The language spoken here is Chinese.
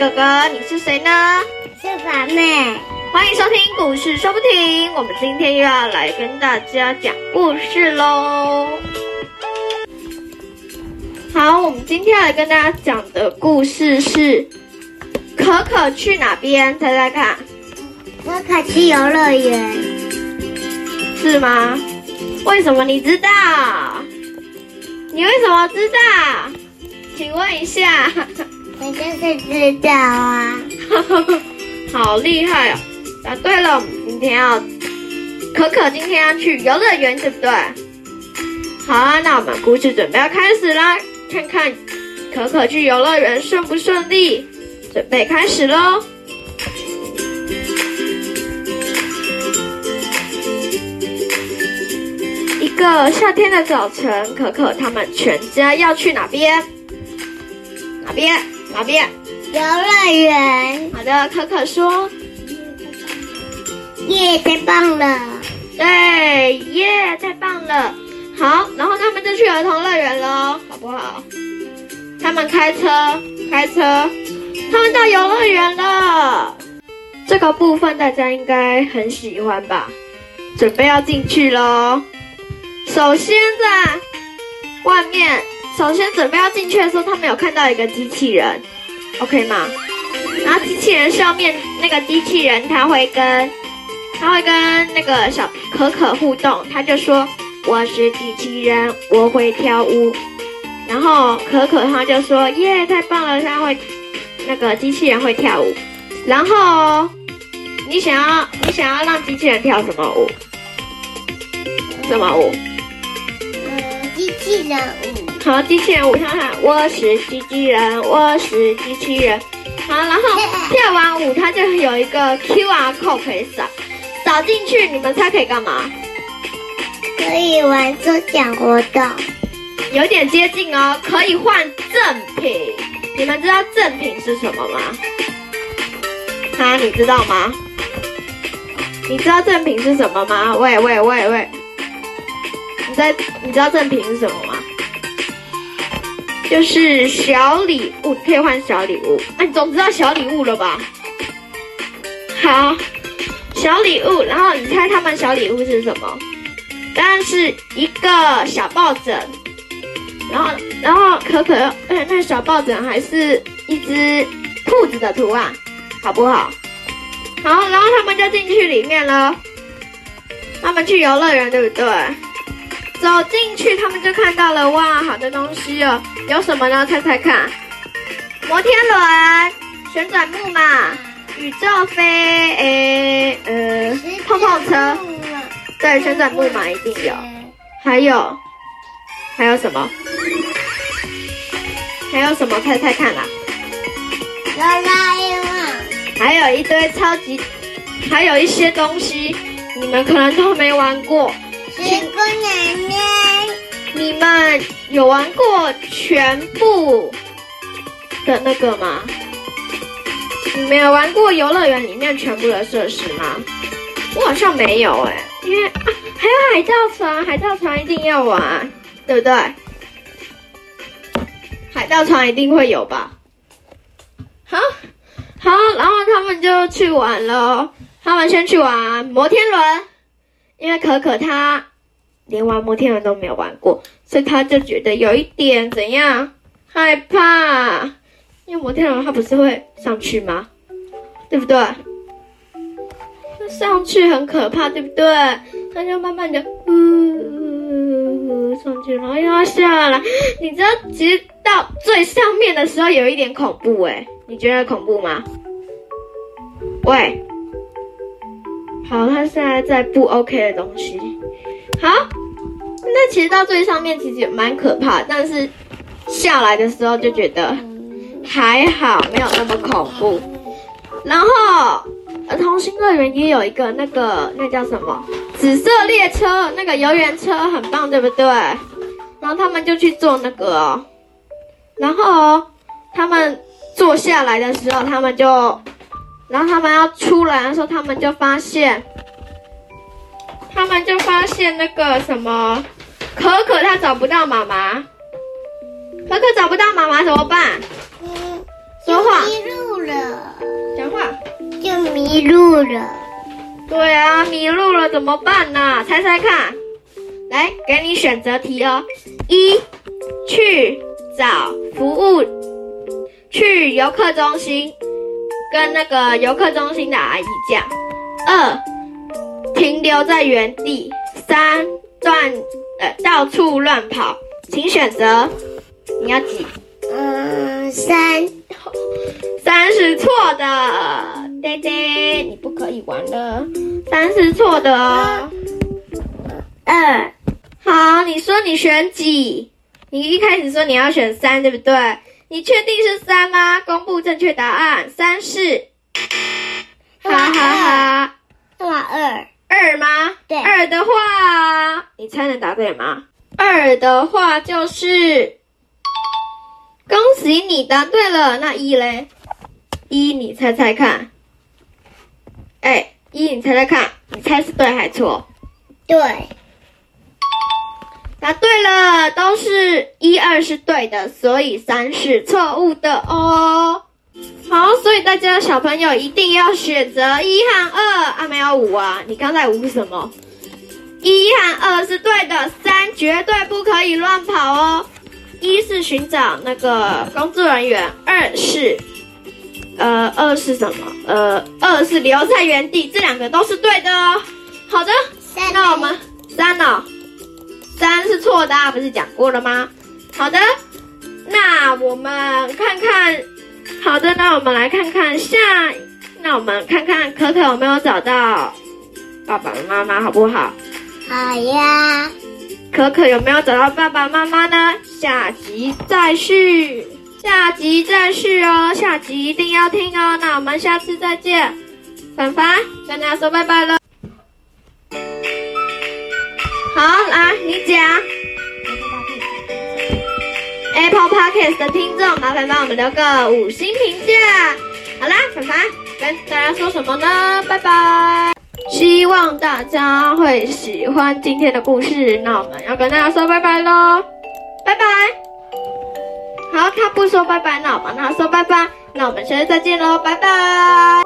哥哥，你是谁呢？是凡妹。欢迎收听故事说不停，我们今天又要来跟大家讲故事喽。好，我们今天来跟大家讲的故事是可可去哪边？猜猜看，可可去游乐园，是吗？为什么你知道？你为什么知道？请问一下。我就是知道啊。好厉害哦！答对了，我们今天要可可今天要去游乐园，对不对？好啊，那我们故事准备要开始啦，看看可可去游乐园顺不顺利？准备开始喽！一个夏天的早晨，可可他们全家要去哪边？哪边？哪边？游乐园。好的，可可说：“耶，太棒了！”对，耶，太棒了。好，然后他们就去儿童乐园喽，好不好？他们开车，开车，他们到游乐园了。这个部分大家应该很喜欢吧？准备要进去喽。首先在外面。首先准备要进去的时候，他们有看到一个机器人，OK 吗？然后机器人上面那个机器人，他会跟他会跟那个小可可互动，他就说我是机器人，我会跳舞。然后可可他就说耶，太棒了，他会那个机器人会跳舞。然后你想要你想要让机器人跳什么舞？什么舞？嗯，机器人。好，机器人舞，看看，我是机器人，我是机器人。好，然后 跳完舞，它就有一个 QR code 可以扫，扫进去，你们猜可以干嘛？可以玩抽奖活动，有点接近哦，可以换赠品。你们知道赠品是什么吗？哈，你知道吗？你知道赠品是什么吗？喂喂喂喂，你在你知道赠品是什么吗？就是小礼物，可以换小礼物。那你总知道小礼物了吧？好，小礼物。然后你猜他们小礼物是什么？当然是一个小抱枕。然后，然后可可，那小抱枕还是一只兔子的图案，好不好？好，然后他们就进去里面了。他们去游乐园，对不对？走进去，他们就看到了哇，好多东西哦！有什么呢？猜猜看，摩天轮、旋转木马、宇宙飞，诶，呃，碰碰车，对，旋转木马一定有。还有，还有什么？还有什么？猜猜看啦！哆啦 A 梦，还有一堆超级，还有一些东西，你们可能都没玩过。水果奶奶，你们有玩过全部的那个吗？你们有玩过游乐园里面全部的设施吗？我好像没有哎，因为啊，还有海盗船，海盗船一定要玩，对不对？海盗船一定会有吧？好，好，然后他们就去玩了。他们先去玩摩天轮，因为可可他。连玩摩天轮都没有玩过，所以他就觉得有一点怎样害怕，因为摩天轮他不是会上去吗？对不对？上去很可怕，对不对？他就慢慢的呜上去，然后又要下来。你知道，其实到最上面的时候有一点恐怖哎，你觉得恐怖吗？喂，好，他现在在不 OK 的东西。好，那其实到最上面其实也蛮可怕，但是下来的时候就觉得还好，没有那么恐怖。然后儿童新乐园也有一个那个那叫什么紫色列车，那个游园车很棒，对不对？然后他们就去坐那个，然后他们坐下来的时候，他们就，然后他们要出来的时候，他们就发现。他们就发现那个什么，可可他找不到妈妈，可可找不到妈妈怎么办？说话。迷路了。讲话。就迷路了。对啊，迷路了怎么办呢？猜猜看，来，给你选择题哦。一，去找服务，去游客中心，跟那个游客中心的阿姨讲。二，停留在原地。三，乱呃到处乱跑，请选择。你要几？嗯，三，三是错的，爹爹，你不可以玩了。三是错的哦。二，好，你说你选几？你一开始说你要选三，对不对？你确定是三吗？公布正确答案，三是。哈哈哈，干嘛二？二吗？对二的话，你猜能答对吗？二的话就是，恭喜你答对了。那一嘞？一，你猜猜看。哎，一，你猜猜看，你猜是对还是错？对，答对了，都是一二是对的，所以三是错误的哦。好，所以大家小朋友一定要选择一和二啊，没有五啊，你刚才五什么？一和二是对的，三绝对不可以乱跑哦。一是寻找那个工作人员，二是呃二是什么？呃二是留在原地，这两个都是对的哦。好的，那我们三哦，三是错的啊，不是讲过了吗？好的，那我们看看，好的，那我们来看看下，那我们看看可可有没有找到爸爸妈妈，好不好？好呀，可可有没有找到爸爸妈妈呢？下集再续，下集再续哦，下集一定要听哦。那我们下次再见，凡凡跟大家说拜拜了。好，来你讲。Podcast 的听众，麻烦帮我们留个五星评价。好啦，凡凡跟大家说什么呢？拜拜。希望大家会喜欢今天的故事。那我们要跟大家说拜拜喽，拜拜。好，他不说拜拜，那我帮他说拜拜。那我们下次再见喽，拜拜。